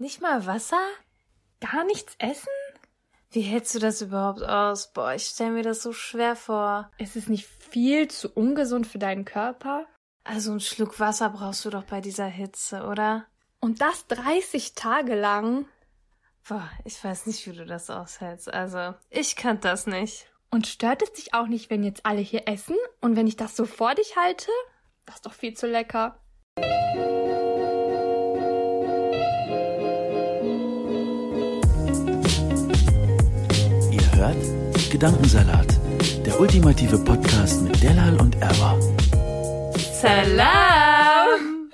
Nicht mal Wasser? Gar nichts essen? Wie hältst du das überhaupt aus? Boah, ich stelle mir das so schwer vor. Ist es nicht viel zu ungesund für deinen Körper? Also einen Schluck Wasser brauchst du doch bei dieser Hitze, oder? Und das 30 Tage lang? Boah, ich weiß nicht, wie du das aushältst. Also, ich kann das nicht. Und stört es dich auch nicht, wenn jetzt alle hier essen und wenn ich das so vor dich halte? Das ist doch viel zu lecker. Gedankensalat, der ultimative Podcast mit Delal und Erwa. Salam!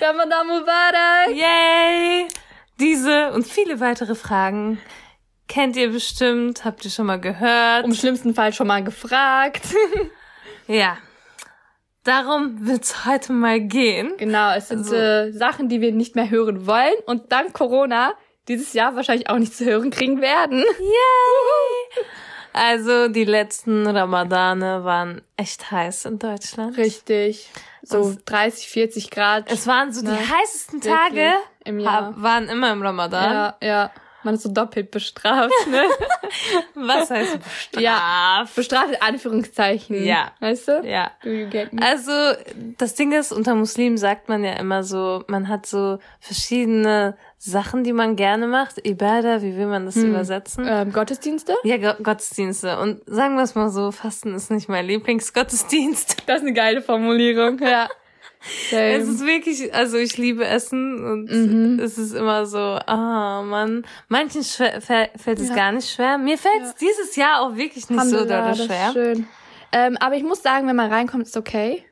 Ramadan Mubarak! Yay! Diese und viele weitere Fragen kennt ihr bestimmt, habt ihr schon mal gehört. Im schlimmsten Fall schon mal gefragt. Ja. Darum wird's heute mal gehen. Genau, es sind Also- äh, Sachen, die wir nicht mehr hören wollen und dank Corona dieses Jahr wahrscheinlich auch nicht zu hören kriegen werden. Yay! Also, die letzten Ramadane waren echt heiß in Deutschland. Richtig. So Und- 30, 40 Grad. Es waren so die Ne? heißesten Wirklich. Tage, Im Jahr. waren immer im Ramadan. ja, ja. Man ist so doppelt bestraft, ne? Was heißt bestraft? Ja. bestraft in Anführungszeichen. Ja. Weißt du? Ja. Do you get me? Also, das Ding ist, unter Muslimen sagt man ja immer so, man hat so verschiedene Sachen, die man gerne macht. Ibadah, wie will man das übersetzen? Ähm, Gottesdienste? Ja, Go Gottesdienste. Und sagen wir es mal so, Fasten ist nicht mein Lieblingsgottesdienst. Das ist eine geile Formulierung, ja. Same. Es ist wirklich, also ich liebe Essen und Mhm. es ist immer so, ah man, manchen schwer, fä- fällt es Ja. gar nicht schwer. Mir fällt es dieses Jahr auch wirklich nicht so doll schwer. schön. Ähm, aber ich muss sagen, wenn man reinkommt, ist okay.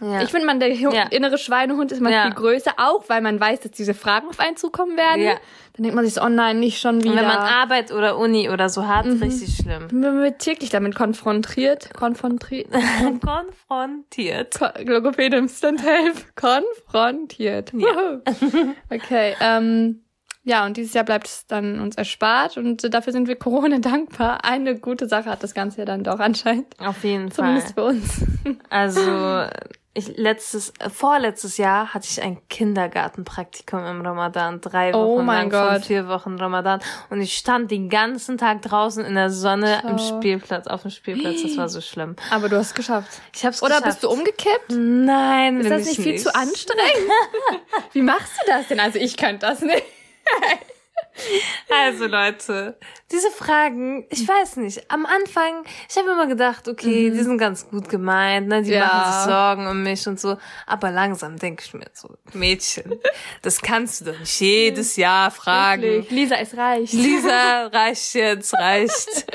Ja. Ich finde, man der Ja. innere Schweinehund ist mal Ja. viel größer, auch weil man weiß, dass diese Fragen auf einen zukommen werden. Ja. Dann denkt man sich oh nein, nicht schon wieder. Und wenn man Arbeit oder Uni oder so hat, Mhm. richtig schlimm. man wird täglich damit konfrontiert. Konfrontiert. Konfrontiert. Ko- Logopäde Instant Help. Konfrontiert. Ja. Okay, ähm, ja, und dieses Jahr bleibt es dann uns erspart und dafür sind wir Corona dankbar. Eine gute Sache hat das Ganze ja dann doch anscheinend. Auf jeden Zumindest Fall. für uns. Also ich letztes, äh, vorletztes Jahr hatte ich ein Kindergartenpraktikum im Ramadan, drei Wochen Oh mein lang Gott. vier Wochen Ramadan und ich stand den ganzen Tag draußen in der Sonne im Schau. Spielplatz, auf dem Spielplatz. Das war so schlimm. Aber du hast es geschafft. Ich hab's Oder geschafft. bist du umgekippt? Nein, Ist das ich nicht viel zu anstrengend? Wie machst du das denn? Also ich könnte das nicht. Also Leute, diese Fragen, ich weiß nicht. Am Anfang, ich habe immer gedacht, okay, die sind ganz gut gemeint, ne, die Mhm. Ja. machen sich Sorgen um mich und so. Aber langsam denke ich mir so, Mädchen, das kannst du doch nicht jedes Jahr fragen. Wirklich. Lisa, es reicht. Lisa, reicht jetzt, reicht.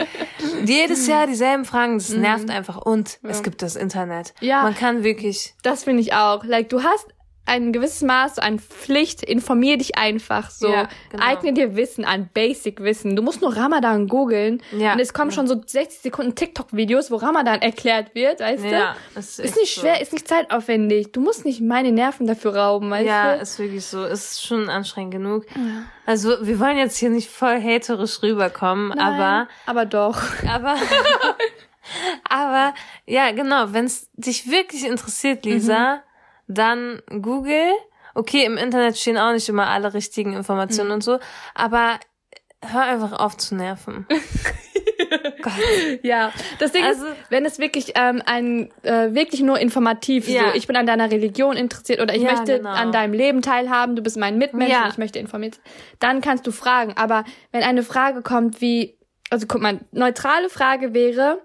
Jedes Jahr dieselben Fragen, das nervt einfach. Und es gibt das Internet. Mhm. Ja. Man kann wirklich, Das finde ich auch. Like, du hast ein gewisses Maß an Pflicht, informier dich einfach so. Ja, genau. Eigne dir Wissen an, Basic-Wissen. Du musst nur Ramadan googeln Ja. und es kommen schon so 60 Sekunden TikTok-Videos, wo Ramadan erklärt wird, weißt ja, du? es Ist nicht so. schwer, ist nicht zeitaufwendig. Du musst nicht meine Nerven dafür rauben, weißt Ja, du? ist wirklich so. Ist schon anstrengend genug. Also, wir wollen jetzt hier nicht voll haterisch rüberkommen, Nein, aber, aber doch. aber, aber, ja, genau, wenn es dich wirklich interessiert, Lisa, Mhm. Dann Google. Okay, im Internet stehen auch nicht immer alle richtigen Informationen Mhm. und so, aber hör einfach auf zu nerven. Gott. Ja, das Ding Also- ist, wenn es wirklich ähm, ein äh, wirklich nur informativ, Ja. so ich bin an deiner Religion interessiert oder ich Ja, möchte genau. an deinem Leben teilhaben, du bist mein Mitmensch Ja. und ich möchte informiert, sein, dann kannst du fragen. Aber wenn eine Frage kommt wie, also guck mal, neutrale Frage wäre,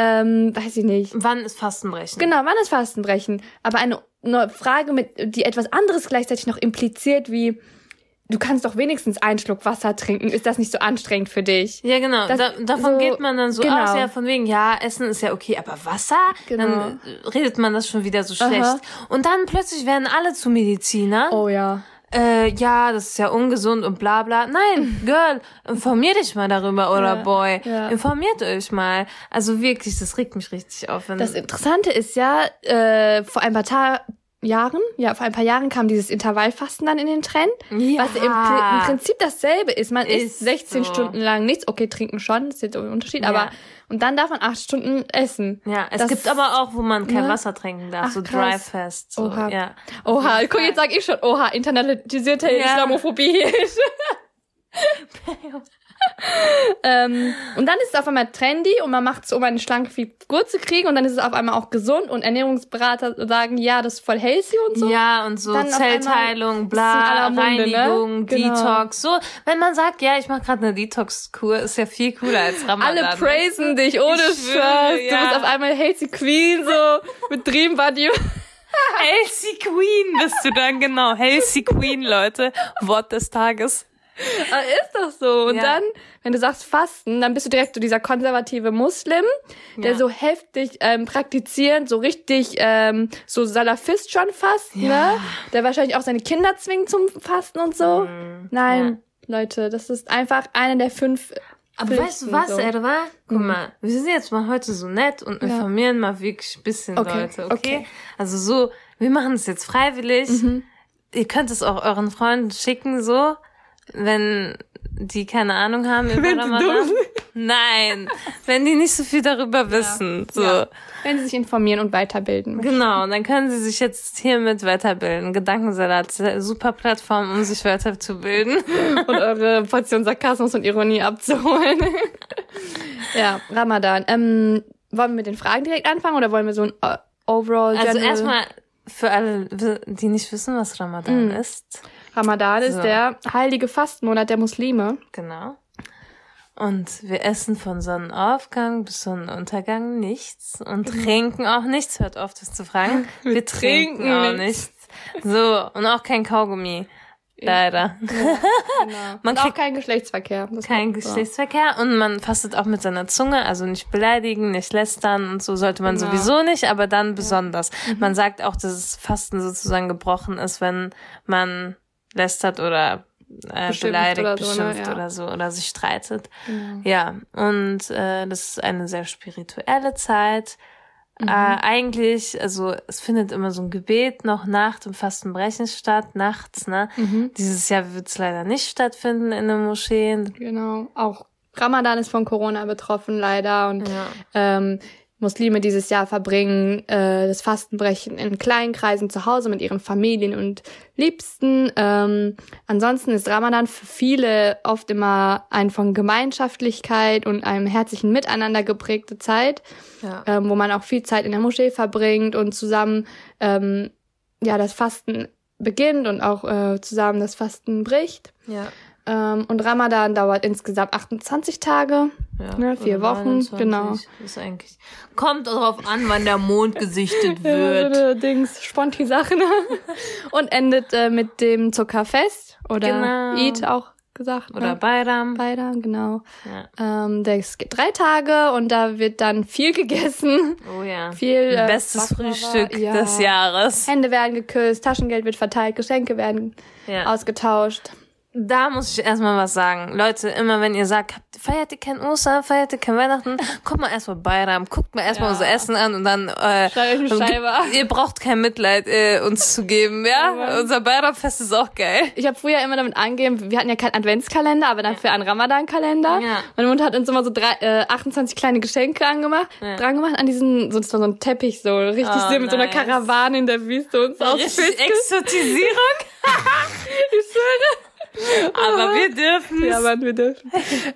ähm, weiß ich nicht, Wann ist Fastenbrechen? genau, wann ist Fastenbrechen? Aber eine, eine Frage mit, die etwas anderes gleichzeitig noch impliziert wie du kannst doch wenigstens einen Schluck Wasser trinken. Ist das nicht so anstrengend für dich? Ja, genau. Das- da, davon so- geht man dann so genau. aus, ja, von wegen, ja, Essen ist ja okay, aber Wasser? Genau. Dann redet man das schon wieder so schlecht. Aha. Und dann plötzlich werden alle zu Medizinern. Oh ja. Äh, ja, das ist ja ungesund und bla bla. Nein, Girl, informier dich mal darüber, oder Ja, Boy. ja. Informiert euch mal. Also wirklich, das regt mich richtig auf. Das Interessante ist ja, äh, vor ein paar Ta Jahren, ja, vor ein paar Jahren kam dieses Intervallfasten dann in den Trend, Ja. was im, im Prinzip dasselbe ist. Man Ist isst 16 so. Stunden lang nichts, okay, trinken schon, das ist jetzt ein Unterschied, Ja. aber und dann darf man acht Stunden essen. ja, es Das- gibt aber auch, wo man kein ne? Wasser trinken darf, Ach, so. Dry Fast. So, Oha. Ja. Oha, guck, jetzt sag ich schon, oha, internalisierte Ja. Islamophobie. ähm, und dann ist es auf einmal trendy und man macht es, um eine schlanke Figur zu kriegen und dann ist es auf einmal auch gesund und Ernährungsberater sagen, ja, das ist voll healthy und so. Ja, und so Dann Zellteilung, bla, Munde, ne? Reinigung, Genau. Detox. So, wenn man sagt, ja, ich mache gerade eine Detox-Kur, ist ja viel cooler als Ramadan. Alle praisen dich ohne schwöre, Spaß. Du ja. bist auf einmal healthy Queen, so mit Dream Body. Healthy Queen bist du dann, genau. Healthy Queen, Leute. Wort des Tages. Aber ist doch so. Und Ja. dann, wenn du sagst Fasten, dann bist du direkt so dieser konservative Muslim, der Ja. so heftig ähm, praktizierend, so richtig ähm, so Salafist schon fast, Ja. ne? Der wahrscheinlich auch seine Kinder zwingt zum Fasten und so. Mhm. Nein, Leute, das ist einfach eine der fünf. Aber Pflichten, weißt du was, so. Edwa? Guck mal, wir sind jetzt mal heute so nett und informieren mal wirklich ein bisschen Okay, Leute, okay? okay. Also so, wir machen es jetzt freiwillig. Ihr könnt es auch euren Freunden schicken, so, wenn die keine Ahnung haben über Wenn Ramadan. Nein, wenn die nicht so viel darüber wissen. So. Ja. Wenn sie sich informieren und weiterbilden. möchten. Genau, und dann können sie sich jetzt hiermit weiterbilden. Gedankensalat, super Plattform, um sich weiterzubilden. und eure Portion Sarkasmus und Ironie abzuholen. ja, Ramadan. Ähm, wollen wir mit den Fragen direkt anfangen oder wollen wir so ein äh, Overall Also General- erstmal für alle, die nicht wissen, was Ramadan ist. Ramadan ist So. der heilige Fastenmonat der Muslime. Genau. Und wir essen von Sonnenaufgang bis Sonnenuntergang nichts und trinken auch nichts. Hört auf, das zu fragen. Wir, trinken, trinken auch nichts. nichts. So, und auch kein Kaugummi. Leider. Genau. Man und auch kein Geschlechtsverkehr. Kein. Geschlechtsverkehr und man fastet auch mit seiner Zunge, also nicht beleidigen, nicht lästern und so sollte man Genau. sowieso nicht, aber dann besonders. Man sagt auch, dass das Fasten sozusagen gebrochen ist, wenn man lästert oder äh, Beschimpft beleidigt, oder so, ne? beschimpft oder so oder sich streitet. Genau. Ja, und äh, das ist eine sehr spirituelle Zeit. Mhm. Äh, eigentlich, also es findet immer so ein Gebet noch nach dem Fastenbrechen statt, nachts, ne? Mhm. Dieses Jahr wird es leider nicht stattfinden in den Moscheen. Genau. Auch Ramadan ist von Corona betroffen, leider. Und Ja. ähm, Muslime dieses Jahr verbringen äh, das Fastenbrechen in kleinen Kreisen zu Hause mit ihren Familien und Liebsten. Ähm, ansonsten ist Ramadan für viele oft immer ein von Gemeinschaftlichkeit und einem herzlichen Miteinander geprägte Zeit, Ja. ähm, wo man auch viel Zeit in der Moschee verbringt und zusammen ja ja das Fasten beginnt und auch äh, zusammen das Fasten bricht. Ja. Ähm, und Ramadan dauert insgesamt 28 Tage. ja. Ne, vier Wochen, 29, genau. Ist eigentlich, kommt darauf an, wann der Mond gesichtet wird. Dings, Sponti-Sachen. und endet äh, mit dem Zuckerfest oder Genau. Eid auch gesagt. Oder ne? Bayram. Beide, genau. Ja. Ähm, das geht drei Tage und da wird dann viel gegessen. Oh ja. Viel äh, Bestes Baklava, Frühstück ja. des Jahres. Hände werden geküsst, Taschengeld wird verteilt, Geschenke werden Ja. ausgetauscht. Da muss ich erstmal was sagen. Leute, immer wenn ihr sagt, habt, feiert ihr kein Ostern, feiert ihr kein Weihnachten, kommt mal erstmal Bayram, guckt mal erstmal Ja. unser Essen an und dann äh, Scheibe ab. ihr braucht kein Mitleid äh, uns zu geben, ja? Ja. Unser Bayram-Fest ist auch geil. Ich habe früher immer damit angegeben, wir hatten ja keinen Adventskalender, aber dafür einen Ramadan-Kalender. Ja. Meine Mutter hat uns immer so drei, äh, 28 kleine Geschenke angemacht, Ja. dran gemacht an diesen, so, so ein Teppich, so richtig Oh, so mit so einer nice. Karawane in der Wüste und so ausfüllt. Exotisierung, Ich schwöre. Aber wir dürfen Ja, aber wir dürfen.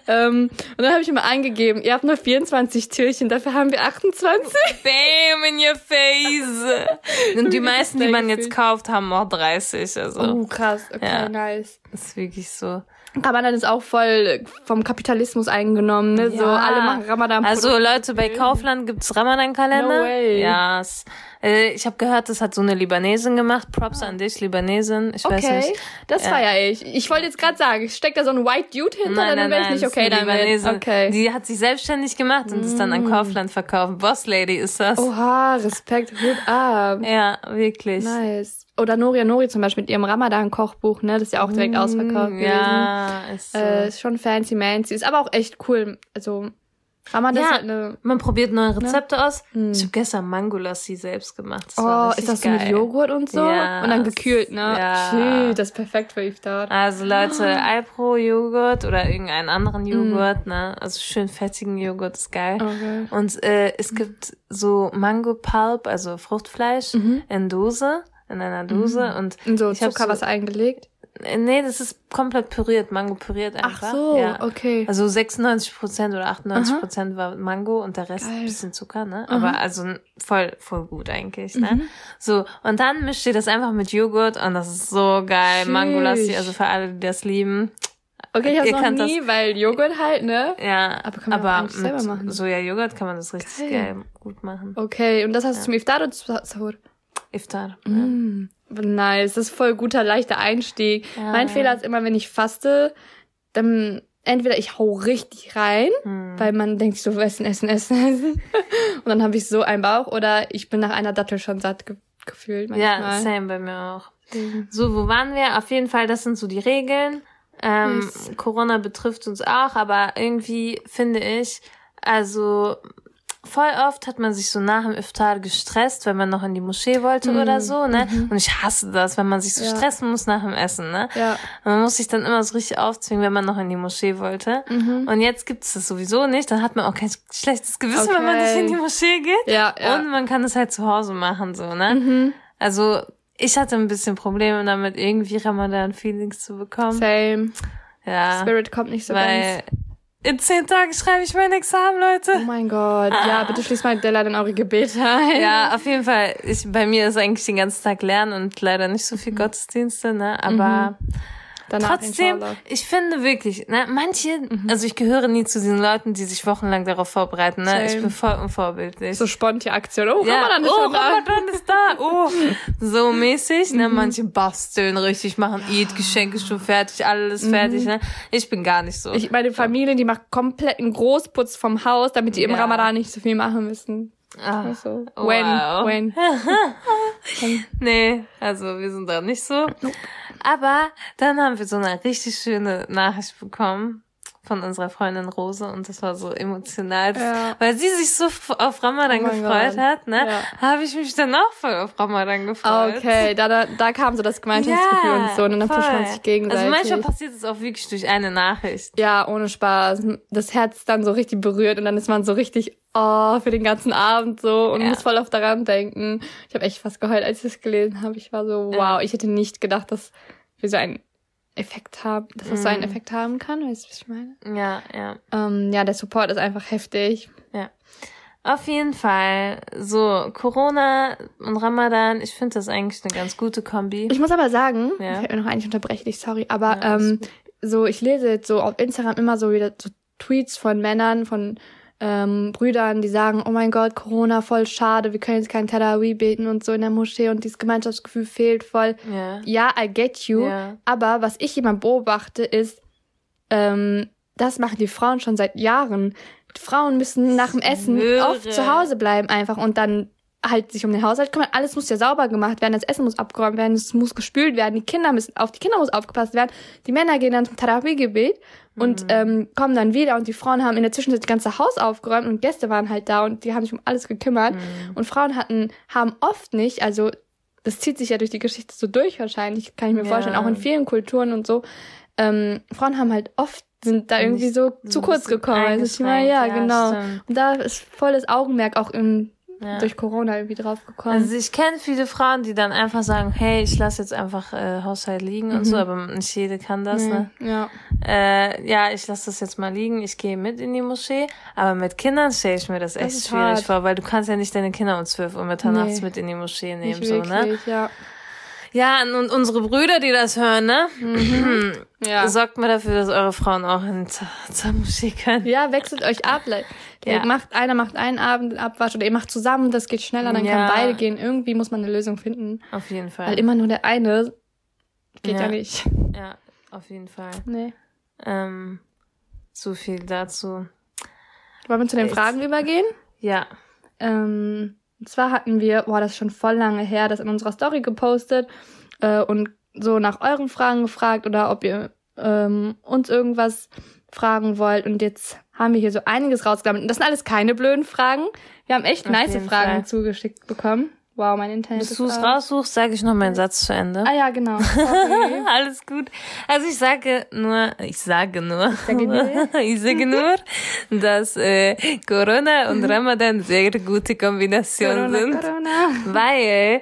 ähm, und dann habe ich immer eingegeben, ihr habt nur 24 Türchen, dafür haben wir 28. Bam in your face. Und die meisten, die man jetzt kauft, haben auch 30. Also, Oh, krass. Okay, Ja. nice. ist wirklich so. Ramadan ist auch voll vom Kapitalismus eingenommen, ne? So, Ja. alle machen Ramadan. Also Leute, bei Kaufland gibt's Ramadan-Kalender. No way. Ja, es, Äh, ich habe gehört, das hat so eine Libanesin gemacht. Props an dich, Libanesin. Ich weiß Okay, nicht. das Ja. feier ich. Ich wollte jetzt gerade sagen, steckt da so ein White Dude hinter, Nein, dann wäre ich nicht okay damit. Libanesin. Okay. Mm. Die hat sich selbstständig gemacht und ist dann an Kaufland verkauft. Boss Lady ist das. Oha, Respekt, Hut ab. Ja, wirklich. Nice. Oder Noria Nori zum Beispiel mit ihrem Ramadan-Kochbuch, ne? Das ist ja auch direkt ausverkauft gewesen. Mm, Ja, ist so. Äh, ist schon fancy mancy. Ist aber auch echt cool. Also, Ramadan Ja. ist halt eine. Man probiert neue Rezepte aus. Ich habe gestern Mangolassi selbst gemacht. Das Oh, ist das so geil. mit Joghurt und so? Ja, und dann gekühlt, ne? ja. Shit, das ist perfekt für Iftar. Also Leute, Ah. Alpro-Joghurt oder irgendeinen anderen Mm. Joghurt, ne? Also schön fettigen Joghurt ist geil. Okay. Und äh, es gibt so Mango Pulp, also Fruchtfleisch in Dose, in einer Dose und Und Mhm. so ich hab Zuckerwasser eingelegt. Äh, Nee, das ist komplett püriert, Mango püriert einfach. Ach so, ja. okay. Also 96% oder 98% war Mango und der Rest Geil. ein bisschen Zucker, ne? Aber also voll, voll gut eigentlich, ne? Mhm. So, und dann mischt ihr das einfach mit Joghurt und das ist so geil. Mangolassi, also für alle, die das lieben. Okay, ich hab's Ihr noch könnt das- nie, weil Joghurt halt, ne? Ja, Aber kann man auch aber eigentlich selber machen. Soja-Joghurt kann man das richtig Geil. geil gut machen. Okay, und das hast du zum Iftar oder zum Sahur? Iftar. Mm. Nice, das ist voll guter, leichter Einstieg. mein Fehler ist immer, wenn ich faste, dann entweder ich hau richtig rein, Hm. weil man denkt so, essen, essen, essen, essen. Und dann habe ich so einen Bauch oder ich bin nach einer Dattel schon satt ge gefühlt Ja, manchmal. same bei mir auch. So, wo waren wir? Auf jeden Fall, das sind so die Regeln. Ähm, Yes. Corona betrifft uns auch, aber irgendwie finde ich, also voll oft hat man sich so nach dem Iftar gestresst, wenn man noch in die Moschee wollte oder so, ne? Und ich hasse das, wenn man sich so Mhm. Ja. stressen muss nach dem Essen, ne? Ja. Man muss sich dann immer so richtig aufzwingen, wenn man noch in die Moschee wollte. Mhm. Und jetzt gibt's das sowieso nicht. Dann hat man auch kein schlechtes Gewissen, wenn man Okay. nicht in die Moschee geht. Ja, ja. Und man kann es halt zu Hause machen, so, ne? Mhm. Also, ich hatte ein bisschen Probleme damit, irgendwie Ramadan-Feelings zu bekommen. Same. Ja. Spirit kommt nicht so ganz. In zehn Tagen schreibe ich mein Examen, Leute. Oh mein Gott. Ja, bitte schließt mal Della in eure Gebete ein. Ja, auf jeden Fall. Ich, bei mir ist eigentlich den ganzen Tag Lernen und leider nicht so viel Gottesdienste, ne? Aber Danach, trotzdem, ich finde wirklich, ne, manche, also ich gehöre nie zu diesen Leuten, die sich wochenlang darauf vorbereiten, ne? Ich bin voll unvorbildlich. So sponti Aktion. Oh, ja, Ramadan ist oh, schon da. Ramadan ist da. Oh, so mäßig, ne? Mhm. Manche basteln richtig, machen Eid, Geschenke schon fertig, alles fertig, ne? Ich bin gar nicht so. Mhm. Ich, meine Familie, die macht kompletten Großputz vom Haus, damit die im Ja. Ramadan nicht so viel machen müssen. Ah, Also, Wow. when, when. nee, also wir sind da nicht so. Aber dann haben wir so eine richtig schöne Nachricht bekommen von unserer Freundin Rose und das war so emotional, Ja. weil sie sich so auf Ramadan Oh gefreut Gott. hat, ne? Ja. Habe ich mich dann auch voll auf Ramadan gefreut. Okay, da, da, da kam so das Gemeinschaftsgefühl und so, und dann voll. pusht man sich gegenseitig. Also manchmal passiert es auch wirklich durch eine Nachricht. ja, ohne Spaß. Das Herz dann so richtig berührt und dann ist man so richtig, oh, für den ganzen Abend so und Ja. muss voll auf daran denken. Ich habe echt fast geheult, als ich das gelesen habe. Ich war so, wow, Ja. ich hätte nicht gedacht, dass wir so einen Effekt haben, dass das so Mhm. einen Effekt haben kann. Weißt du, was ich meine? Ja, ja. Ähm, ja, der Support ist einfach heftig. Auf jeden Fall. So, Corona und Ramadan, ich finde das eigentlich eine ganz gute Kombi. Ich muss aber sagen, Ja. fällt mir noch ein, ich unterbreche dich, sorry, aber Ja, ähm, so ich lese jetzt so auf Instagram immer so wieder so Tweets von Männern, von ähm, Brüdern, die sagen, oh mein Gott, Corona, voll schade, wir können jetzt kein Tarawih beten und so in der Moschee und dieses Gemeinschaftsgefühl fehlt voll. Ja. Ja, I get you, Ja. aber was ich immer beobachte ist, ähm, das machen die Frauen schon seit Jahren. Frauen müssen nach dem Essen Schwöre. oft zu Hause bleiben einfach und dann halt sich um den Haushalt kümmern. Alles muss ja sauber gemacht werden, das Essen muss abgeräumt werden, es muss gespült werden, die Kinder müssen, auf die Kinder muss aufgepasst werden. Die Männer gehen dann zum Tarawih-Gebet und ähm, kommen dann wieder und die Frauen haben in der Zwischenzeit das ganze Haus aufgeräumt und Gäste waren halt da und die haben sich um alles gekümmert. Und Frauen hatten, haben oft nicht, also das zieht sich ja durch die Geschichte so durch wahrscheinlich, kann ich mir Ja. vorstellen, auch in vielen Kulturen und so. Ähm, Frauen haben halt oft sind da irgendwie so so zu kurz gekommen. Also ich meine, ja, eingeschränkt, genau. ja, stimmt. Und da ist volles Augenmerk auch im, Ja. durch Corona irgendwie drauf gekommen. Also ich kenne viele Frauen, die dann einfach sagen, hey, ich lasse jetzt einfach äh, Haushalt liegen und so, aber nicht jede kann das, ne? Mhm. ja. Äh, ja, ich lasse das jetzt mal liegen, ich gehe mit in die Moschee, aber mit Kindern stelle ich mir das echt ist schwierig hart. vor, weil du kannst ja nicht deine Kinder um 12 Uhr mitternachts Nee. mit in die Moschee nehmen, Nicht so, ne? wirklich, ja. Ja, und unsere Brüder, die das hören, ne? Ja. Sorgt mal dafür, dass eure Frauen auch in Moschee können. Ja, wechselt euch ab. Ja. macht, einer macht einen Abend Abwasch oder ihr macht zusammen, das geht schneller, dann Ja. können beide gehen. Irgendwie muss man eine Lösung finden. Auf jeden Fall. Weil immer nur der eine geht ja, Ja. nicht. ja, auf jeden Fall. Nee. Ähm, so viel dazu. Wollen wir zu den? Fragen übergehen? Ja. Ähm, und zwar hatten wir, boah, das ist schon voll lange her, das in unserer Story gepostet äh, und so nach euren Fragen gefragt oder ob ihr ähm, uns irgendwas fragen wollt. Und jetzt haben wir hier so einiges rausgesammelt. Und das sind alles keine blöden Fragen. Wir haben echt Auf nice Fragen Fall. zugeschickt bekommen. Wow, mein Internet Bis ist du es aus. raussuchst, sage ich noch meinen Satz zu Ende. Ah ja, genau. Sorry. Alles gut. Also ich sage nur, ich sage nur, sage nur. ich sage nur, dass äh, Corona und Ramadan sehr gute Kombination Corona, sind, Corona. weil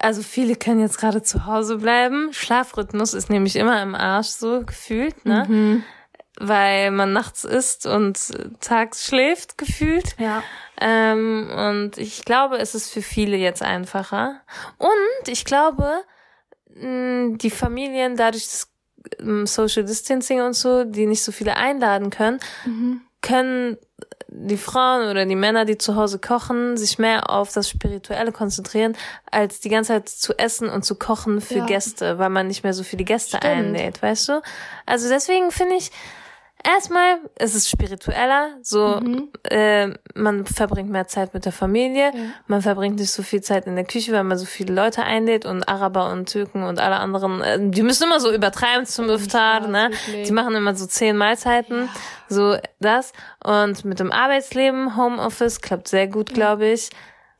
also viele können jetzt gerade zu Hause bleiben. Schlafrhythmus ist nämlich immer im Arsch so gefühlt, ne? Mhm. Weil man nachts isst und tags schläft gefühlt. Ja. Ähm, und ich glaube, es ist für viele jetzt einfacher. Und ich glaube, die Familien, dadurch das ähm, Social Distancing und so, die nicht so viele einladen können, können die Frauen oder die Männer, die zu Hause kochen, sich mehr auf das Spirituelle konzentrieren, als die ganze Zeit zu essen und zu kochen für Ja. Gäste, weil man nicht mehr so viele Gäste Stimmt. einlädt, weißt du? Also deswegen finde ich, erstmal, es ist spiritueller, so, Mhm. äh, man verbringt mehr Zeit mit der Familie, man verbringt nicht so viel Zeit in der Küche, weil man so viele Leute einlädt und Araber und Türken und alle anderen, äh, die müssen immer so übertreiben zum Iftar, ne? Die machen immer so zehn Mahlzeiten, so das. Und mit dem Arbeitsleben, Homeoffice, klappt sehr gut, glaube ich.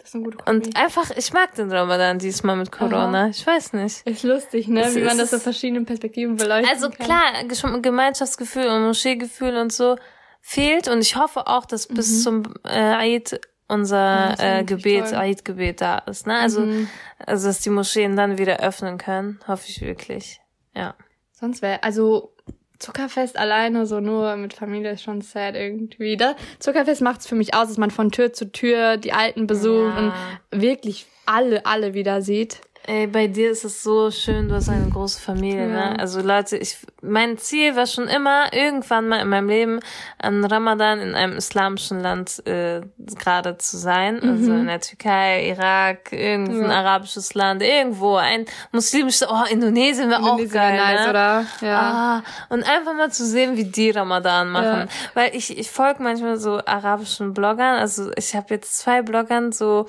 Das ist eine gute Kombi. Und einfach, ich mag den Ramadan diesmal mit Corona. Ich weiß nicht. ist lustig, ne? Es Wie man das so verschiedenen Perspektiven beleuchtet. Also klar, Gesch- Gemeinschaftsgefühl und Moscheegefühl und so fehlt. Und ich hoffe auch, dass bis zum äh, Eid unser ist äh, Gebet. Eid-Gebet da ist. Ne? Also, Mhm. also, dass die Moscheen dann wieder öffnen können. Hoffe ich wirklich. Ja. Sonst wäre, also Zuckerfest alleine, so nur mit Familie ist schon sad irgendwie. Da, Zuckerfest macht's für mich aus, dass man von Tür zu Tür die Alten besucht Ja. und wirklich alle, alle wieder sieht. Ey, bei dir ist es so schön, du hast eine große Familie, Ja. ne? Also Leute, ich, mein Ziel war schon immer, irgendwann mal in meinem Leben an Ramadan in einem islamischen Land äh, gerade zu sein. Also in der Türkei, Irak, irgendein Mhm. Ja. arabisches Land, irgendwo, ein muslimisches, oh, Indonesien wäre auch geil, nice, ne? oder? Ja. Ah, und einfach mal zu sehen, wie die Ramadan machen. Weil ich, ich folge manchmal so arabischen Bloggern. Also ich habe jetzt zwei Bloggern so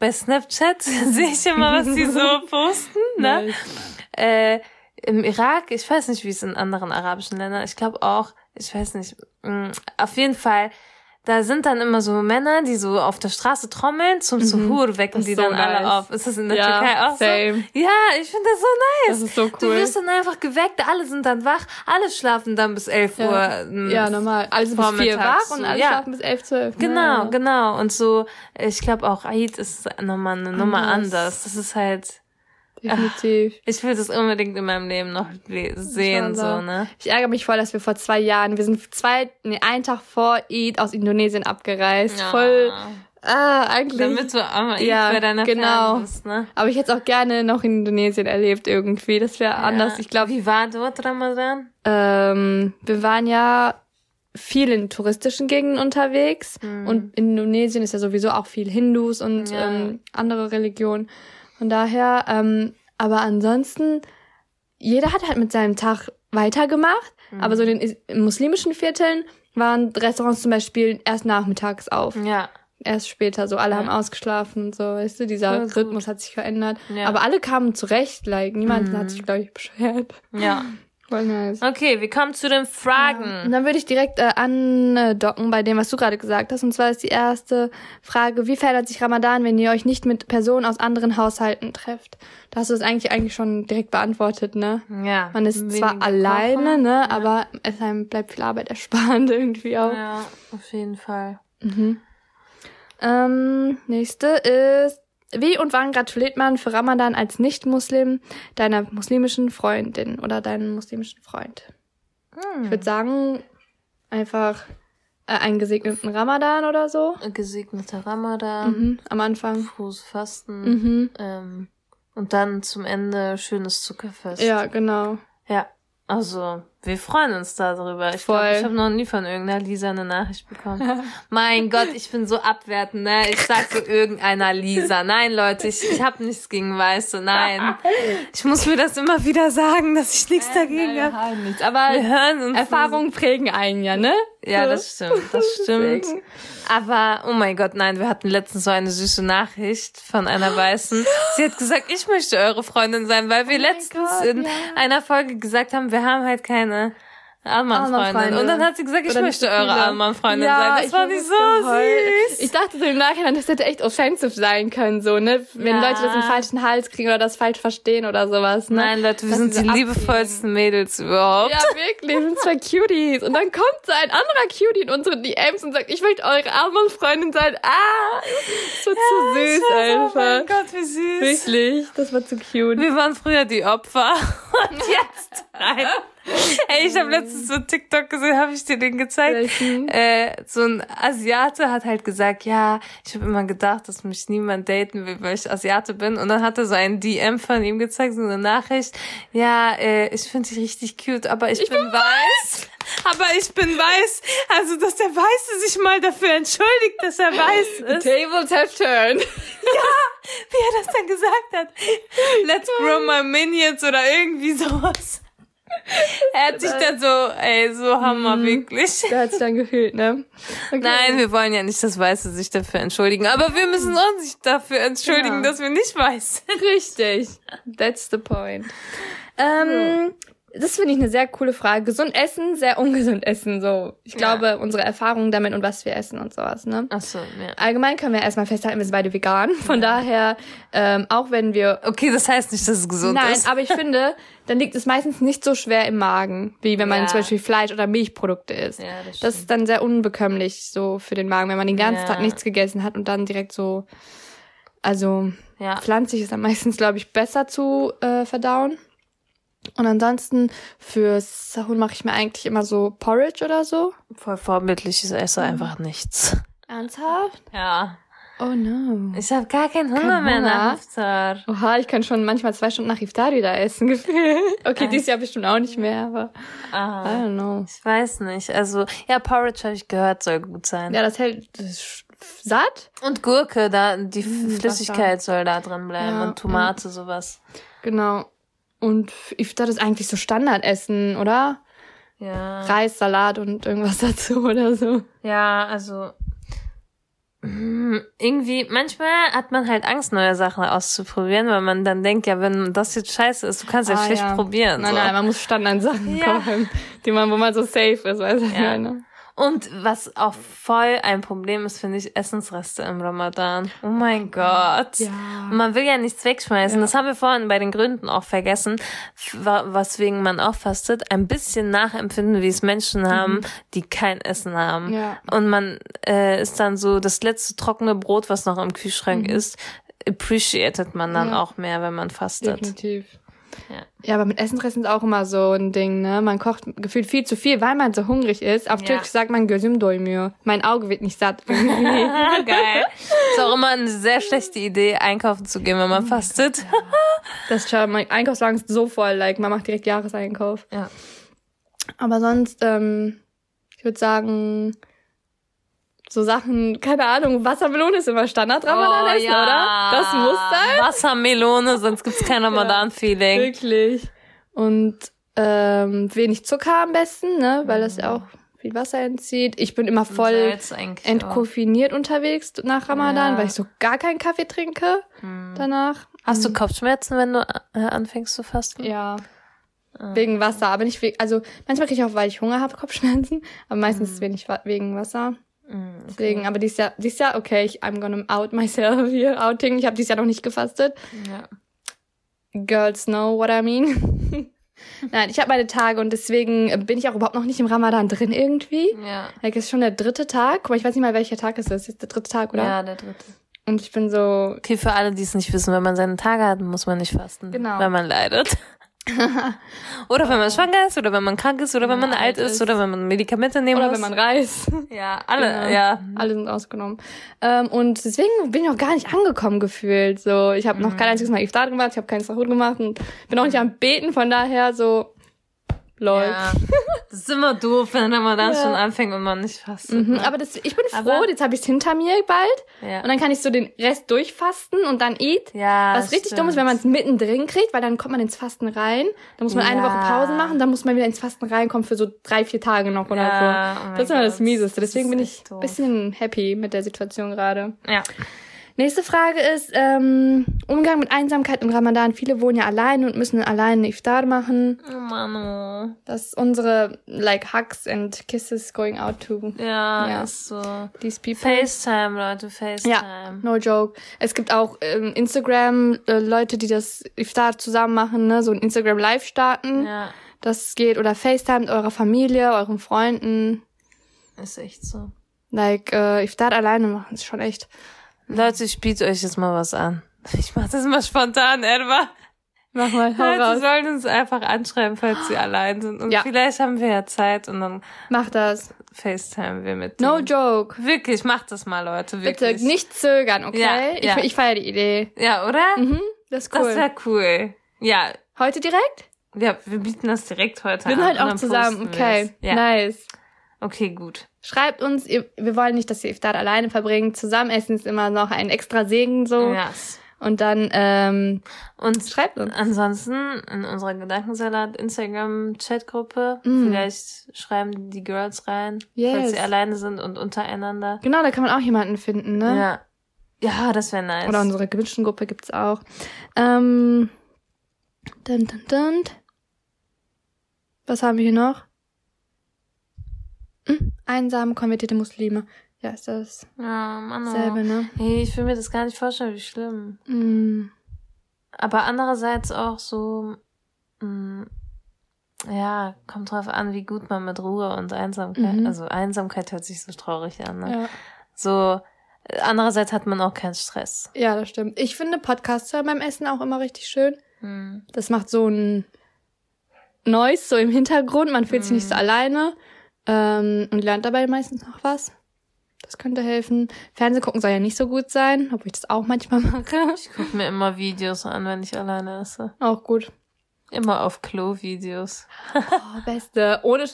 bei Snapchat sehe ich immer, was die so posten. Ne? Nice. Äh, Im Irak, ich weiß nicht, wie es in anderen arabischen Ländern, ich glaube auch, ich weiß nicht, mh, auf jeden Fall, da sind dann immer so Männer, die so auf der Straße trommeln, zum Suhur wecken Mhm. Das ist die so dann alle nice. auf. Ist das in der Ja, Türkei auch same. so? Ja, ich finde das so nice. Das ist so Du cool. wirst dann einfach geweckt, alle sind dann wach, alle schlafen dann bis 11 Uhr. Ja, ähm, ja normal. Alle sind bis vier vormittags wach und alle ja. schlafen bis elf, zwölf. ne? Genau, Ja. genau. Und so, ich glaube auch Eid ist nochmal eine Nummer Anders. anders. Das ist halt, Definitiv. ich will das unbedingt in meinem Leben noch sehen, so, ne? Ich ärgere mich voll, dass wir vor zwei Jahren, wir sind zwei, nee, einen Tag vor Eid aus Indonesien abgereist. Ja. Voll, ah, eigentlich. Damit du am Eid Ja, bei deiner genau. Bist, ne? Aber ich hätte es auch gerne noch in Indonesien erlebt irgendwie. Das wäre anders. Ja. Ich glaube, Wie war dort Ramadan? ähm, wir waren ja viel in touristischen Gegenden unterwegs und in Indonesien ist ja sowieso auch viel Hindus und Ja. ähm, andere Religionen. Von daher, ähm, aber ansonsten, jeder hat halt mit seinem Tag weitergemacht, aber so in den is- muslimischen Vierteln waren Restaurants zum Beispiel erst nachmittags auf, Ja. erst später, so alle haben ausgeschlafen und so, weißt du, dieser gut. Rhythmus hat sich verändert. Ja. Aber alle kamen zurecht, like, niemand hat sich, glaube ich, beschwert. Ja. Voll nice. Okay, wir kommen zu den Und Fragen. dann würde ich direkt äh, andocken bei dem, was du gerade gesagt hast. Und zwar ist die erste Frage, wie verändert sich Ramadan, wenn ihr euch nicht mit Personen aus anderen Haushalten trefft? Da hast du es eigentlich eigentlich schon direkt beantwortet, ne? Ja. Man ist zwar alleine, kochen. ne? Aber es einem bleibt viel Arbeit erspart irgendwie auch. Ja, auf jeden Fall. Ähm, nächste ist, wie und wann gratuliert man für Ramadan als Nicht-Muslim deiner muslimischen Freundin oder deinem muslimischen Freund? Ich würde sagen, einfach äh, einen gesegneten Ramadan oder so. Gesegneter Ramadan, Mhm, am Anfang. frohes Fasten, Mhm. ähm, Und dann zum Ende schönes Zuckerfest. Ja, genau. Ja. Also, wir freuen uns darüber. Ich glaube, ich habe noch nie von irgendeiner Lisa eine Nachricht bekommen. mein Gott, ich bin so abwertend, ne? Ich sag so irgendeiner Lisa. Nein, Leute, ich, ich habe nichts gegen Weiße. Nein. Ich muss mir das immer wieder sagen, dass ich nichts dagegen habe. nichts. Aber Wir hören uns. Erfahrungen prägen einen ja, ne? Ja, das stimmt, das stimmt. Aber, oh mein Gott, nein, wir hatten letztens so eine süße Nachricht von einer Weißen. Sie hat gesagt, ich möchte eure Freundin sein, weil wir Oh letztens Gott, in ja. einer Folge gesagt haben, wir haben halt keine Allmann-Freundin. Allmann-Freunde. Und dann hat sie gesagt, ich Oder möchte nicht eure viele. Allmann-Freundin ja, sein. Das ich ich es so süß. Ich dachte so im Nachhinein, das hätte echt offensive sein können, so, ne? Wenn Ja. Leute das im falschen Hals kriegen oder das falsch verstehen oder sowas, ne? Nein, Leute, wir Dass sind die so liebevollsten Mädels überhaupt. Ja, wirklich, wir sind zwei Cuties. Und dann kommt so ein anderer Cutie in unsere DMs und sagt, ich möchte eure Allmann-Freundin sein. Ah, das war zu süß Oh mein einfach. Gott, wie süß. Wirklich, das war zu cute. Wir waren früher die Opfer und jetzt nein. Ey, ich habe letztens so TikTok gesehen, habe ich dir den gezeigt. Äh, so ein Asiate hat halt gesagt, ja, ich habe immer gedacht, dass mich niemand daten will, weil ich Asiate bin. Und dann hat er so ein DM von ihm gezeigt, so eine Nachricht. Ja, äh, ich finde dich richtig cute, aber ich, bin, weiß. Aber ich bin weiß. Also, dass der Weiße sich mal dafür entschuldigt, dass er weiß ist. Tables have turned. wie er das dann gesagt hat. Let's grow my minions oder irgendwie sowas. Er hat sich dann so, ey, so Hammer, wirklich. Der hat's dann gefühlt, ne? Okay. Nein, wir wollen ja nicht, dass Weiße sich dafür entschuldigen, aber wir müssen uns nicht dafür entschuldigen, Ja. dass wir nicht weiß sind. Richtig. That's the point. Ähm, das finde ich eine sehr coole Frage. Gesund essen, sehr ungesund essen, so. Ich Ja. glaube, unsere Erfahrungen damit und was wir essen und sowas, ne? Ach so, ja. Allgemein können wir erstmal festhalten, wir sind beide vegan. Von daher, ähm, auch wenn wir Okay, das heißt nicht, dass es gesund Nein, ist. aber ich finde, dann liegt es meistens nicht so schwer im Magen, wie wenn man Ja. zum Beispiel Fleisch oder Milchprodukte isst. Ja, das das ist dann sehr unbekömmlich so für den Magen, wenn man den ganzen Ja. Tag nichts gegessen hat und dann direkt so, also ja. pflanzlich ist dann meistens, glaube ich, besser zu äh, verdauen. Und ansonsten fürs Sahun mache ich mir eigentlich immer so Porridge oder so. Voll vorbildlich, ich esse einfach nichts. Ernsthaft? Ja. Oh no. Ich habe gar keinen Hunger Kein mehr nach Iftar. Oha, ich kann schon manchmal zwei Stunden nach Iftar wieder essen, gefühlt. Okay, dieses Jahr bestimmt auch nicht mehr, aber I Ah. don't know. Ich weiß nicht. Also, ja, Porridge habe ich gehört, soll gut sein. Ja, das hält das satt. Und Gurke, da die Mm, Flüssigkeit soll da drin bleiben Ja, und Tomate, sowas. Genau. Und Iftar ist eigentlich so Standardessen, oder? Ja. Reis, Salat und irgendwas dazu oder so. Ja, also hm, irgendwie, manchmal hat man halt Angst, neue Sachen auszuprobieren, weil man dann denkt, ja, wenn das jetzt scheiße ist, du kannst ja Ah, schlecht ja. probieren. Nein, so. nein, man muss Standardsachen Ja. kochen, die man, wo man so safe ist, weiß ich Ja. Und was auch voll ein Problem ist, finde ich, Essensreste im Ramadan. Oh mein Gott. Ja. Und man will ja nichts wegschmeißen. Ja. Das haben wir vorhin bei den Gründen auch vergessen, weswegen man auch fastet. Ein bisschen nachempfinden, wie es Menschen haben, die kein Essen haben. Mhm. Ja. Und man äh, ist dann so, das letzte trockene Brot, was noch im Kühlschrank ist, appreciated man dann Mhm. Ja. auch mehr, wenn man fastet. Definitiv. Ja. Ja, aber mit Essensresten ist auch immer so ein Ding, ne? Man kocht gefühlt viel zu viel, weil man so hungrig ist. Auf Ja. Türkisch sagt man gözüm doymuyor. Mein Auge wird nicht satt. Geil. Ist auch immer eine sehr schlechte Idee, einkaufen zu gehen, wenn man fastet. das ist schon, mein Einkaufswagen ist so voll, like, man macht direkt Jahreseinkauf. Ja. Aber sonst, ähm, ich würde sagen, so Sachen, keine Ahnung, Wassermelone ist immer Standard Ramadan essen, oder? Das muss sein. Wassermelone, sonst gibt's kein Ramadan-Feeling. Wirklich. Und ähm, wenig Zucker am besten, ne? Weil das Mhm. ja auch viel Wasser entzieht. Ich bin immer voll auch. entkoffiniert unterwegs nach Ramadan, Ja. weil ich so gar keinen Kaffee trinke Hm. danach. Hast du Kopfschmerzen, wenn du äh, anfängst zu fasten? Ja. Ah. Wegen Wasser, aber nicht wegen, also manchmal kriege ich auch, weil ich Hunger habe, Kopfschmerzen, aber meistens Mhm. ist es wenig wegen Wasser. Mm, Deswegen, aber dieses Jahr, dieses Jahr, okay, ich, I'm gonna out myself hier, outing. Ich habe dieses Jahr noch nicht gefastet. Ja. Girls know what I mean. Nein, ich habe meine Tage und deswegen bin ich auch überhaupt noch nicht im Ramadan drin irgendwie. Ja. Like, es ist schon der dritte Tag. Guck mal, ich weiß nicht mal, welcher Tag es ist. Ist der dritte Tag, oder? ja, der dritte. Und ich bin so, Okay, für alle, die es nicht wissen, wenn man seine Tage hat, muss man nicht fasten. Genau. Wenn man leidet. oder wenn man schwanger ist, oder wenn man krank ist, oder wenn man, alt ist, oder wenn man Medikamente nehmen Oder muss. wenn man reist. ja, alle, Genau. ja. Alle sind ausgenommen. Ähm, und deswegen bin ich auch gar nicht angekommen gefühlt. So, ich habe noch kein einziges Mal Iftar gemacht, ich habe keinen Sahur gemacht und bin auch nicht am Beten, von daher so lol. Ja. Das ist immer doof, wenn man dann Ja. schon anfängt und man nicht fastet. Mhm, aber das, ich bin froh, Aber- jetzt habe ich es hinter mir bald. ja. Und dann kann ich so den Rest durchfasten und dann eat. ja, Was richtig dumm ist, wenn man es mittendrin kriegt, weil dann kommt man ins Fasten rein. Dann muss man eine Ja. Woche Pause machen, dann muss man wieder ins Fasten reinkommen für so drei, vier Tage noch oder Ja, so. oh das ist immer das Mieseste. Deswegen bin ich ein bisschen happy mit der Situation gerade. Ja. Nächste Frage ist ähm, Umgang mit Einsamkeit im Ramadan. Viele wohnen ja allein und müssen allein Iftar machen. Oh Mann, oh. Das ist unsere like hugs and kisses going out to Ja, Ja. ist so. these people. FaceTime, Leute, FaceTime. Ja, no joke. Es gibt auch ähm, Instagram äh, Leute, die das Iftar zusammen machen, ne, so ein Instagram Live starten. Ja, Das geht oder FaceTime mit eurer Familie, euren Freunden. ist echt so. Like äh, Iftar alleine machen ist schon echt. Leute, ich biete euch jetzt mal was an. Ich mach das mal spontan, Edward. Mach mal, hau Leute raus. sollen uns einfach anschreiben, falls sie allein sind. Und Ja. vielleicht haben wir ja Zeit und dann Mach das. FaceTime wir mit No denen. joke. Wirklich, macht das mal, Leute, wirklich. Bitte nicht zögern, okay? Ja. Ich, ich feiere die Idee. Ja, oder? Mhm, das ist Das cool. wäre cool. Ja, Heute direkt? ja, wir bieten das direkt heute Wir an. sind halt und auch dann zusammen. posten Okay, wir's. Ja, nice. Okay, gut. Schreibt uns, ihr, wir wollen nicht, dass ihr Iftar alleine verbringt. Zusammen essen ist immer noch ein extra Segen so. Ja. Und dann ähm, Und schreibt uns. ansonsten in unserer Gedankensalat Instagram Chatgruppe, Mm. vielleicht schreiben die Girls rein, Yes. falls sie alleine sind und untereinander. Genau, da kann man auch jemanden finden, ne? Ja. Ja, das wäre nice. Oder unsere gewünschten Gruppe gibt's auch. Ähm, dun, dun, dun. Was haben wir hier noch? Hm, einsame, konvertierte Muslime. Ja, ist das ja, Mann. oh. selbe, ne? Hey, ich will mir das gar nicht vorstellen, wie schlimm. Mm, Aber andererseits auch so, mh, ja, kommt drauf an, wie gut man mit Ruhe und Einsamkeit, Mhm. also Einsamkeit hört sich so traurig an, ne? ja. So, andererseits hat man auch keinen Stress. ja, das stimmt. Ich finde Podcasts hören beim Essen auch immer richtig schön. Hm. Das macht so ein Noise so im Hintergrund. Man fühlt sich nicht so alleine ähm, und lernt dabei meistens noch was. Das könnte helfen. Fernsehen gucken soll ja nicht so gut sein, obwohl ich das auch manchmal mache. Ich gucke mir immer Videos an, wenn ich alleine esse. Auch gut. Immer auf Klo-Videos. Oh, beste. Ohne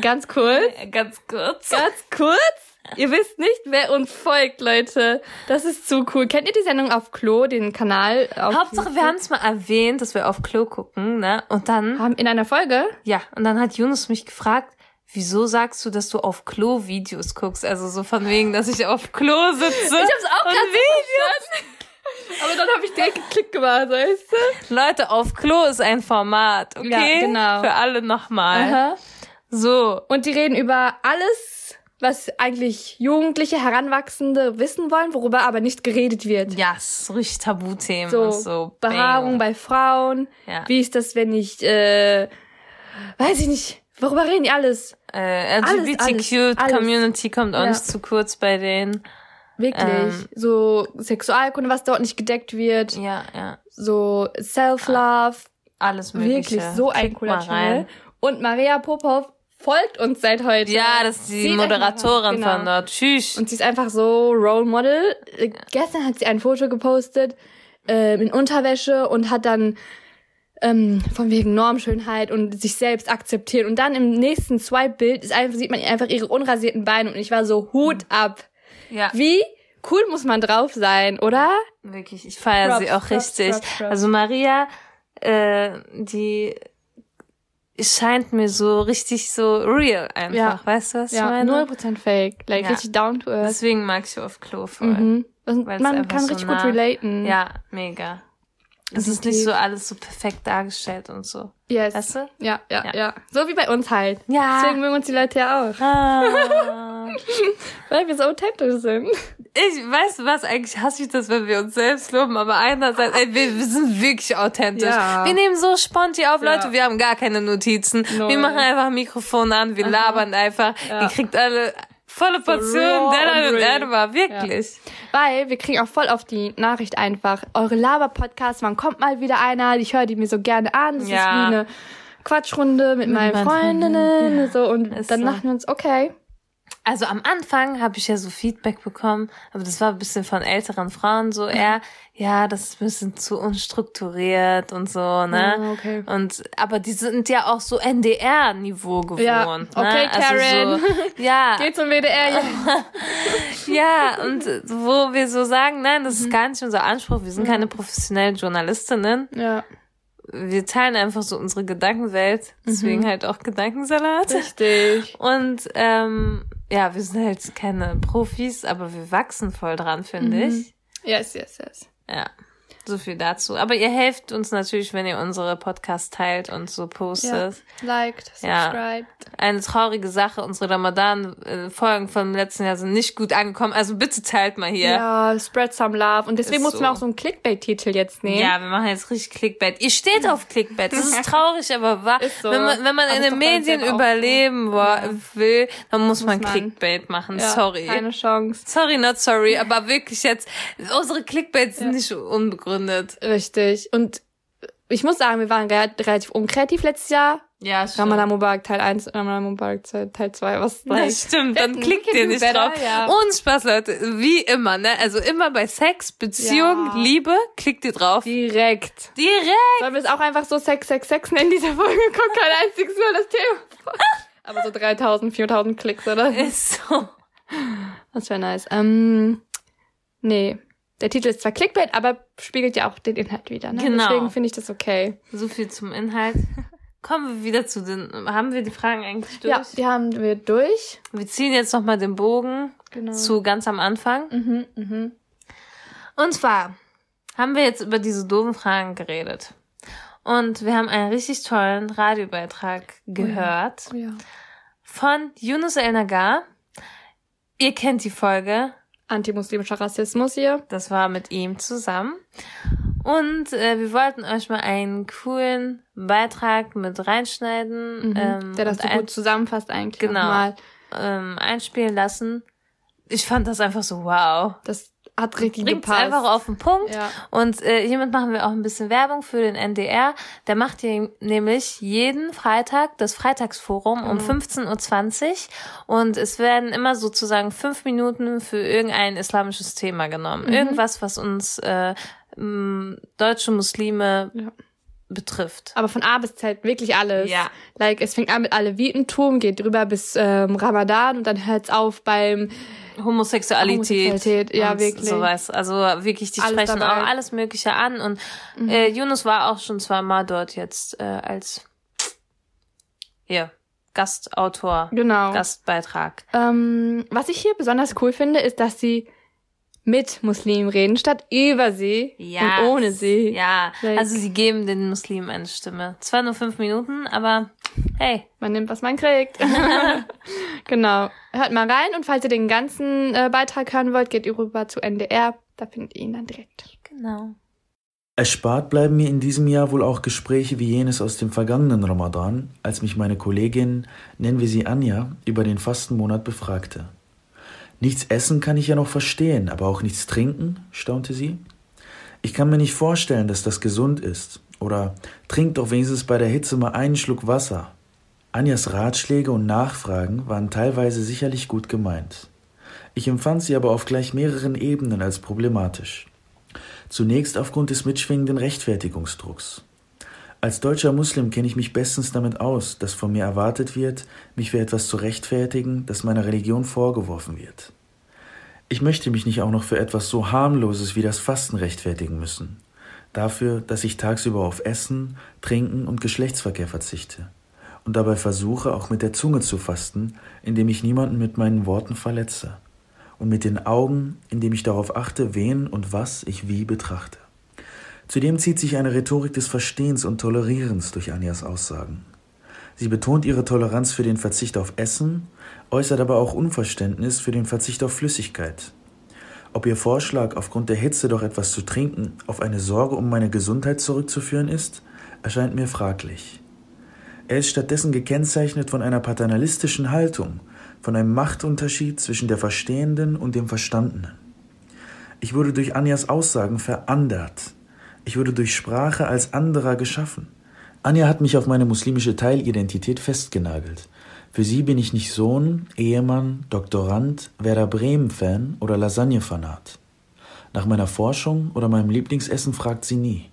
ganz kurz. Ganz kurz. Ganz kurz. Ihr wisst nicht, wer uns folgt, Leute. Das ist zu cool. Kennt ihr die Sendung auf Klo, den Kanal? Auf Hauptsache, wir haben es mal erwähnt, dass wir auf Klo gucken, ne? Und dann, haben in einer Folge. ja, und dann hat Yunus mich gefragt, wieso sagst du, dass du auf Klo-Videos guckst? Also so von wegen, dass ich auf Klo sitze. Ich hab's auch so Videos. Aber dann habe ich direkt geklickt gemacht, weißt du? Leute, auf Klo ist ein Format, okay? Ja, genau. Für alle nochmal. Aha. So. Und die reden über alles, was eigentlich Jugendliche, Heranwachsende wissen wollen, worüber aber nicht geredet wird. Ja, es ist richtig Tabuthemen So, so. Behaarung Bang. bei Frauen. Ja. Wie ist das, wenn ich, äh, weiß ich nicht, worüber reden die alles? Äh, LGBTQ-Community kommt auch Ja. nicht zu kurz bei denen. Wirklich. Ähm. so Sexualkunde, was dort nicht gedeckt wird. Ja, ja. So Self-Love. Alles mögliche. Wirklich so ein cooler Channel. Und Maria Popov folgt uns seit heute. Ja, das ist die mal Moderatorin. Genau. von dort. Tschüss. Und sie ist einfach so Role Model. Äh, Gestern hat sie ein Foto gepostet ähm, in Unterwäsche und hat dann ähm, von wegen Normschönheit und sich selbst akzeptieren. Und dann im nächsten Swipe-Bild ist einfach, sieht man einfach ihre unrasierten Beine und ich war so Hut ab. ja, Wie cool muss man drauf sein, oder? wirklich. Ich feiere sie auch Props, richtig. Props, Props. Also Maria, äh, die scheint mir so richtig so real einfach. Ja. Weißt du, was ich Ja, meine? 0% fake. Like Ja. richtig down to earth. Deswegen mag ich auf Klo voll. Mhm. Man kann so richtig nah- gut relaten. Ja, mega. Es ist nicht so alles so perfekt dargestellt und so. Yes. Weißt du? Ja, ja, ja, Ja. So wie bei uns halt. Ja. Deswegen mögen uns die Leute ja auch. Ah. Weil wir so authentisch sind. Ich weiß was, eigentlich hasse ich das, wenn wir uns selbst loben, aber einerseits, ey, wir, wir sind wirklich authentisch. Ja. Wir nehmen so sponti auf, Ja. Leute, wir haben gar keine Notizen. Null. Wir machen einfach ein Mikrofon an, wir labern einfach. Ja. Ihr kriegt alle Volle Portion Della und Erdwa, wirklich. Ja. Weil wir kriegen auch voll auf die Nachricht einfach, eure Lava-Podcasts, wann kommt mal wieder einer? Ich höre die mir so gerne an. Das ja. ist wie eine Quatschrunde mit, mit meinen Freundinnen. Ja. So, und ist dann so. dachten wir uns, okay, also am Anfang habe ich ja so Feedback bekommen, aber das war ein bisschen von älteren Frauen so eher, ja, das ist ein bisschen zu unstrukturiert und so, ne? Oh, okay. Und aber die sind ja auch so NDR-Niveau gewohnt. Ja, ne? okay, ne? Karen. Also so, ja. Geht zum WDR. Ja. ja, und wo wir so sagen, nein, das ist mhm. gar nicht unser Anspruch. Wir sind mhm. keine professionellen Journalistinnen. Ja wir teilen einfach so unsere Gedankenwelt, deswegen mhm. halt auch Gedankensalat. Richtig. Und ähm, ja, wir sind halt keine Profis, aber wir wachsen voll dran, finde mhm. ich. Yes, yes, yes. Ja. So viel dazu. Aber ihr helft uns natürlich, wenn ihr unsere Podcasts teilt und so postet. Ja, liked, subscribed. Ja. Eine traurige Sache, unsere Ramadan-Folgen vom letzten Jahr sind nicht gut angekommen. Also bitte teilt mal hier. Ja, spread some love. Und deswegen mussten so. wir auch so einen Clickbait-Titel jetzt nehmen. Ja, wir machen jetzt richtig Clickbait. Ihr steht auf Clickbait. Das ist traurig, aber wahr. So. Wenn man, wenn man in den Medien überleben so. will, dann muss, muss man, man, Clickbait machen. Ja, sorry. Keine Chance. Sorry, not sorry. Aber wirklich jetzt, unsere Clickbaits sind nicht unbegründet gegründet. Richtig. Und ich muss sagen, wir waren relativ unkreativ letztes Jahr. Ja, stimmt. Ramadan Mubarak Teil 1, Ramadan Mubarak Teil 2, was like, Das stimmt, dann klickt ihr nicht better, drauf. Ja. Und Spaß, Leute, wie immer, ne? Also immer bei Sex, Beziehung, ja. Liebe, klickt ihr drauf. Direkt. Direkt. Sollen wir es auch einfach so Sex, Sex, Sex nennen, diese Folge? Guck, kein einziges Mal das Thema. Aber so 3000, 4000 Klicks, oder? Ist so. Das wäre nice. Ähm, nee. Der Titel ist zwar Clickbait, aber spiegelt ja auch den Inhalt wieder. Ne? Genau. Deswegen finde ich das okay. So viel zum Inhalt. Kommen wir wieder zu den. Haben wir die Fragen eigentlich durch? Ja, die haben wir durch. Wir ziehen jetzt nochmal den Bogen genau. zu ganz am Anfang. Mhm, mhm. Und zwar haben wir jetzt über diese doofen Fragen geredet. Und wir haben einen richtig tollen Radiobeitrag gehört oh ja. Oh ja. von Yunus El Nagar. Ihr kennt die Folge antimuslimischer Rassismus hier. Das war mit ihm zusammen. Und äh, wir wollten euch mal einen coolen Beitrag mit reinschneiden. Mhm, ähm, der das so gut zusammenfasst eigentlich. Genau. Mal. Ähm, einspielen lassen. Ich fand das einfach so wow. Das hat richtig Bringt's gepasst. einfach auf den Punkt. Ja. Und äh, hiermit machen wir auch ein bisschen Werbung für den NDR. Der macht hier nämlich jeden Freitag das Freitagsforum mhm. um 15.20 Uhr. Und es werden immer sozusagen fünf Minuten für irgendein islamisches Thema genommen. Mhm. Irgendwas, was uns äh, deutsche Muslime ja betrifft. Aber von A bis Z wirklich alles. Ja. Like, es fängt an mit Alevitentum, geht drüber bis ähm, Ramadan und dann hört's auf beim Homosexualität, Homosexualität ja wirklich. Sowas. Also wirklich, die alles sprechen dabei. auch alles Mögliche an und mhm. äh, Yunus war auch schon zweimal dort jetzt äh, als ja, Gastautor, genau. Gastbeitrag. Ähm, was ich hier besonders cool finde, ist, dass sie mit Muslimen reden, statt über sie yes. und ohne sie. Ja, like. also sie geben den Muslimen eine Stimme. Zwar nur fünf Minuten, aber hey. Man nimmt, was man kriegt. genau. Hört mal rein und falls ihr den ganzen äh, Beitrag hören wollt, geht ihr rüber zu NDR. Da findet ihr ihn dann direkt. Genau. Erspart bleiben mir in diesem Jahr wohl auch Gespräche wie jenes aus dem vergangenen Ramadan, als mich meine Kollegin, nennen wir sie Anja, über den Fastenmonat befragte. Nichts essen kann ich ja noch verstehen, aber auch nichts trinken? staunte sie. Ich kann mir nicht vorstellen, dass das gesund ist. Oder trink doch wenigstens bei der Hitze mal einen Schluck Wasser. Anjas Ratschläge und Nachfragen waren teilweise sicherlich gut gemeint. Ich empfand sie aber auf gleich mehreren Ebenen als problematisch. Zunächst aufgrund des mitschwingenden Rechtfertigungsdrucks. Als deutscher Muslim kenne ich mich bestens damit aus, dass von mir erwartet wird, mich für etwas zu rechtfertigen, das meiner Religion vorgeworfen wird. Ich möchte mich nicht auch noch für etwas so harmloses wie das Fasten rechtfertigen müssen. Dafür, dass ich tagsüber auf Essen, Trinken und Geschlechtsverkehr verzichte. Und dabei versuche, auch mit der Zunge zu fasten, indem ich niemanden mit meinen Worten verletze. Und mit den Augen, indem ich darauf achte, wen und was ich wie betrachte. Zudem zieht sich eine Rhetorik des Verstehens und Tolerierens durch Anjas Aussagen. Sie betont ihre Toleranz für den Verzicht auf Essen, äußert aber auch Unverständnis für den Verzicht auf Flüssigkeit. Ob ihr Vorschlag, aufgrund der Hitze doch etwas zu trinken, auf eine Sorge um meine Gesundheit zurückzuführen ist, erscheint mir fraglich. Er ist stattdessen gekennzeichnet von einer paternalistischen Haltung, von einem Machtunterschied zwischen der Verstehenden und dem Verstandenen. Ich wurde durch Anjas Aussagen verandert. Ich wurde durch Sprache als anderer geschaffen. Anja hat mich auf meine muslimische Teilidentität festgenagelt. Für sie bin ich nicht Sohn, Ehemann, Doktorand, Werder Bremen-Fan oder Lasagne-Fanat. Nach meiner Forschung oder meinem Lieblingsessen fragt sie nie.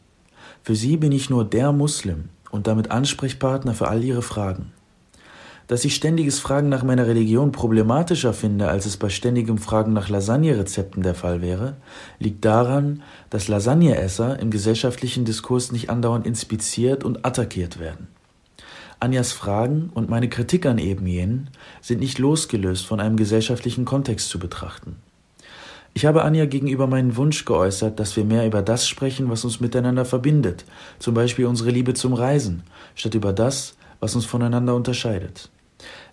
Für sie bin ich nur der Muslim und damit Ansprechpartner für all ihre Fragen. Dass ich ständiges Fragen nach meiner Religion problematischer finde, als es bei ständigem Fragen nach Lasagne-Rezepten der Fall wäre, liegt daran, dass Lasagneesser im gesellschaftlichen Diskurs nicht andauernd inspiziert und attackiert werden. Anjas Fragen und meine Kritik an eben jenen sind nicht losgelöst von einem gesellschaftlichen Kontext zu betrachten. Ich habe Anja gegenüber meinen Wunsch geäußert, dass wir mehr über das sprechen, was uns miteinander verbindet, zum Beispiel unsere Liebe zum Reisen, statt über das, was uns voneinander unterscheidet.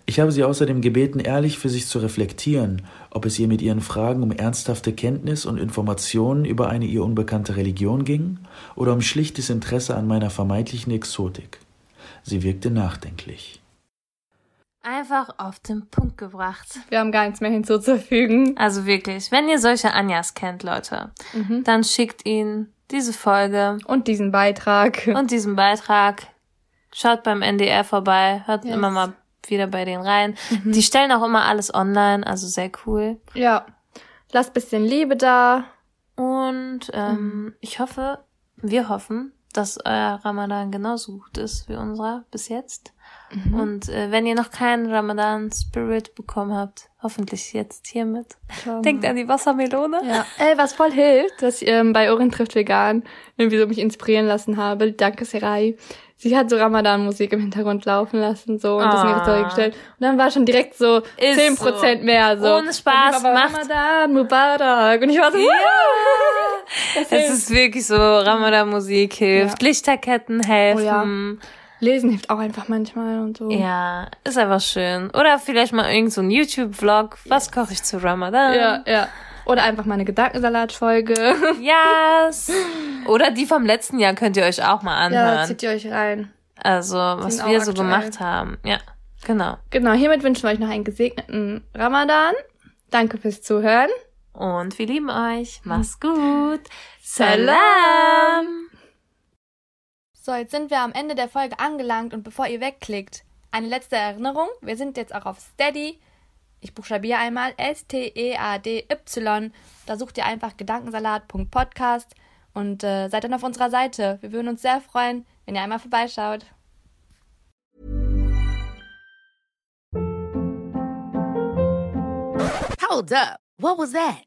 Ich habe sie außerdem gebeten, ehrlich für sich zu reflektieren, ob es ihr mit ihren Fragen um ernsthafte Kenntnis und Informationen über eine ihr unbekannte Religion ging oder um schlichtes Interesse an meiner vermeintlichen Exotik. Sie wirkte nachdenklich. Einfach auf den Punkt gebracht. Wir haben gar nichts mehr hinzuzufügen. Also wirklich, wenn ihr solche Anjas kennt, Leute, mhm. dann schickt ihnen diese Folge und diesen Beitrag und diesen Beitrag. Schaut beim NDR vorbei, hört yes. immer mal wieder bei denen rein. Mhm. Die stellen auch immer alles online, also sehr cool. Ja. Lasst bisschen Liebe da. Und ähm, mhm. ich hoffe, wir hoffen, dass euer Ramadan genauso gut ist wie unserer bis jetzt. Mhm. Und äh, wenn ihr noch keinen Ramadan Spirit bekommen habt, hoffentlich jetzt hiermit. Denkt an die Wassermelone. Ja. Ey, was voll hilft, dass ich ähm, bei Orin trifft vegan irgendwie so mich inspirieren lassen habe. Danke, Serai sie hat so Ramadan-Musik im Hintergrund laufen lassen, so, und ah. das in ihre Story gestellt. Und dann war schon direkt so zehn Prozent so. mehr, so. Ohne Spaß, macht. Ramadan, Mubarak. Und ich war so, ja! es ist wirklich so, Ramadan-Musik hilft, ja. Lichterketten helfen. Oh, ja. Lesen hilft auch einfach manchmal und so. Ja, ist einfach schön. Oder vielleicht mal irgend so ein YouTube-Vlog. Was koche ich zu Ramadan? Ja, ja. Oder einfach mal eine Gedankensalat-Folge. Yes. Oder die vom letzten Jahr könnt ihr euch auch mal anhören. Ja, zieht ihr euch rein. Also, was wir so gemacht haben. Ja, genau. Genau, hiermit wünschen wir euch noch einen gesegneten Ramadan. Danke fürs Zuhören. Und wir lieben euch. Mach's gut. Salam. So, jetzt sind wir am Ende der Folge angelangt und bevor ihr wegklickt, eine letzte Erinnerung. Wir sind jetzt auch auf Steady. Ich buchstabiere einmal S-T-E-A-D-Y. Da sucht ihr einfach gedankensalat.podcast und äh, seid dann auf unserer Seite. Wir würden uns sehr freuen, wenn ihr einmal vorbeischaut. Hold up. What was that?